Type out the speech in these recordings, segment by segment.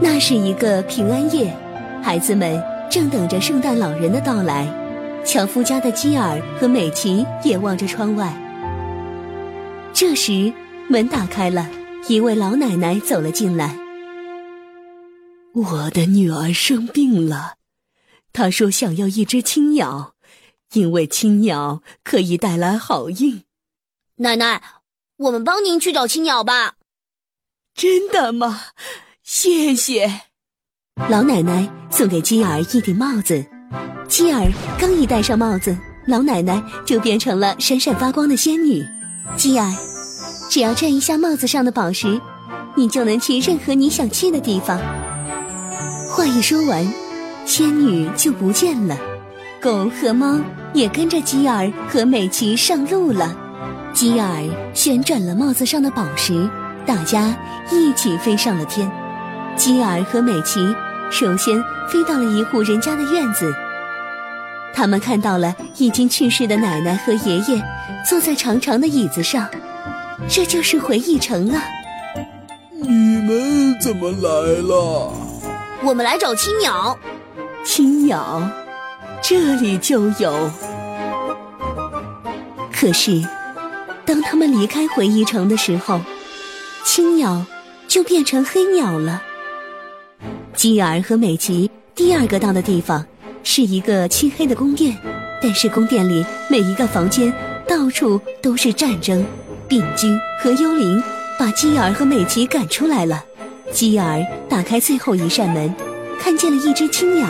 那是一个平安夜，孩子们正等着圣诞老人的到来。樵夫家的基尔和美琪也望着窗外。这时，门打开了，一位老奶奶走了进来。我的女儿生病了，她说想要一只青鸟，因为青鸟可以带来好运。奶奶，我们帮您去找青鸟吧。真的吗？谢谢，老奶奶送给基尔一顶帽子。基尔刚一戴上帽子，老奶奶就变成了闪闪发光的仙女。基尔，只要摘一下帽子上的宝石，你就能去任何你想去的地方。话一说完，仙女就不见了。狗和猫也跟着基尔和美琪上路了。基尔旋转了帽子上的宝石，大家一起飞上了天。基尔和美琪首先飞到了一户人家的院子，他们看到了已经去世的奶奶和爷爷坐在长长的椅子上，这就是回忆城啊！你们怎么来了？我们来找青鸟。青鸟，这里就有。可是，当他们离开回忆城的时候，青鸟就变成黑鸟了。基尔和美琪第二个到的地方是一个漆黑的宫殿，但是宫殿里每一个房间到处都是战争、病菌和幽灵，把基尔和美琪赶出来了。基尔打开最后一扇门，看见了一只青鸟。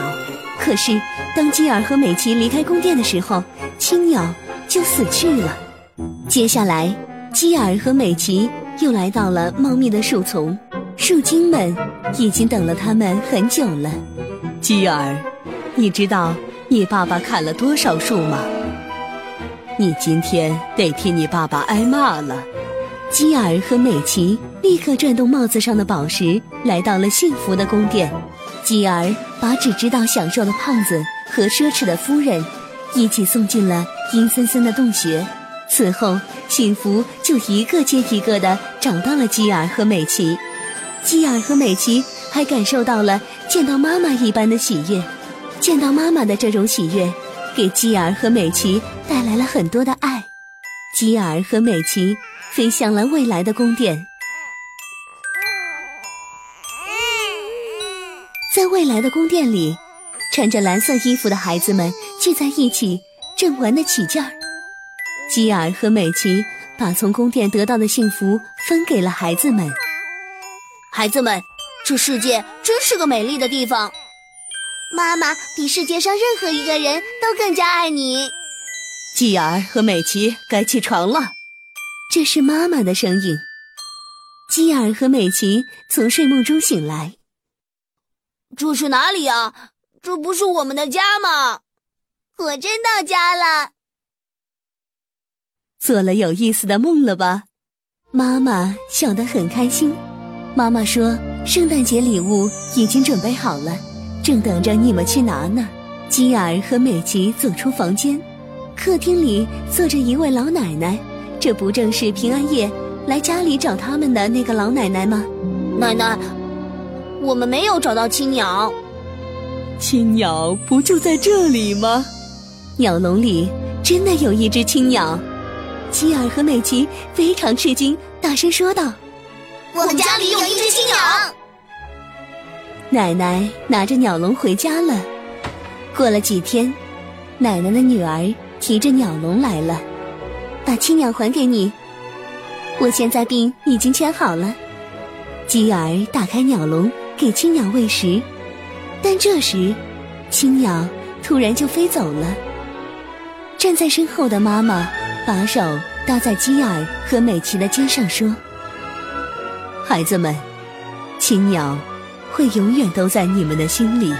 可是当基尔和美琪离开宫殿的时候，青鸟就死去了。接下来，基尔和美琪又来到了茂密的树丛。树精们已经等了他们很久了。基尔，你知道你爸爸砍了多少树吗？你今天得替你爸爸挨骂了。基尔和美琪立刻转动帽子上的宝石，来到了幸福的宫殿。基尔把只知道享受的胖子和奢侈的夫人一起送进了阴森森的洞穴。此后，幸福就一个接一个的找到了基尔和美琪。基尔和美琪还感受到了见到妈妈一般的喜悦，见到妈妈的这种喜悦，给基尔和美琪带来了很多的爱。基尔和美琪飞向了未来的宫殿，在未来的宫殿里，穿着蓝色衣服的孩子们聚在一起，正玩得起劲儿。基尔和美琪把从宫殿得到的幸福分给了孩子们。孩子们，这世界真是个美丽的地方。妈妈比世界上任何一个人都更加爱你。基尔和美琪该起床了。这是妈妈的声音。基尔和美琪从睡梦中醒来。这是哪里啊？这不是我们的家吗？我真到家了。做了有意思的梦了吧？妈妈笑得很开心。妈妈说：“圣诞节礼物已经准备好了，正等着你们去拿呢。”基尔和美琪走出房间，客厅里坐着一位老奶奶。这不正是平安夜来家里找他们的那个老奶奶吗？奶奶，我们没有找到青鸟。青鸟不就在这里吗？鸟笼里真的有一只青鸟。基尔和美琪非常吃惊，大声说道。我们家里有一只青鸟。奶奶拿着鸟笼回家了。过了几天，奶奶的女儿提着鸟笼来了，把青鸟还给你。我现在病已经全好了。基尔打开鸟笼给青鸟喂食，但这时，青鸟突然就飞走了。站在身后的妈妈把手搭在基尔和美琪的肩上说。孩子们，青鸟会永远都在你们的心里。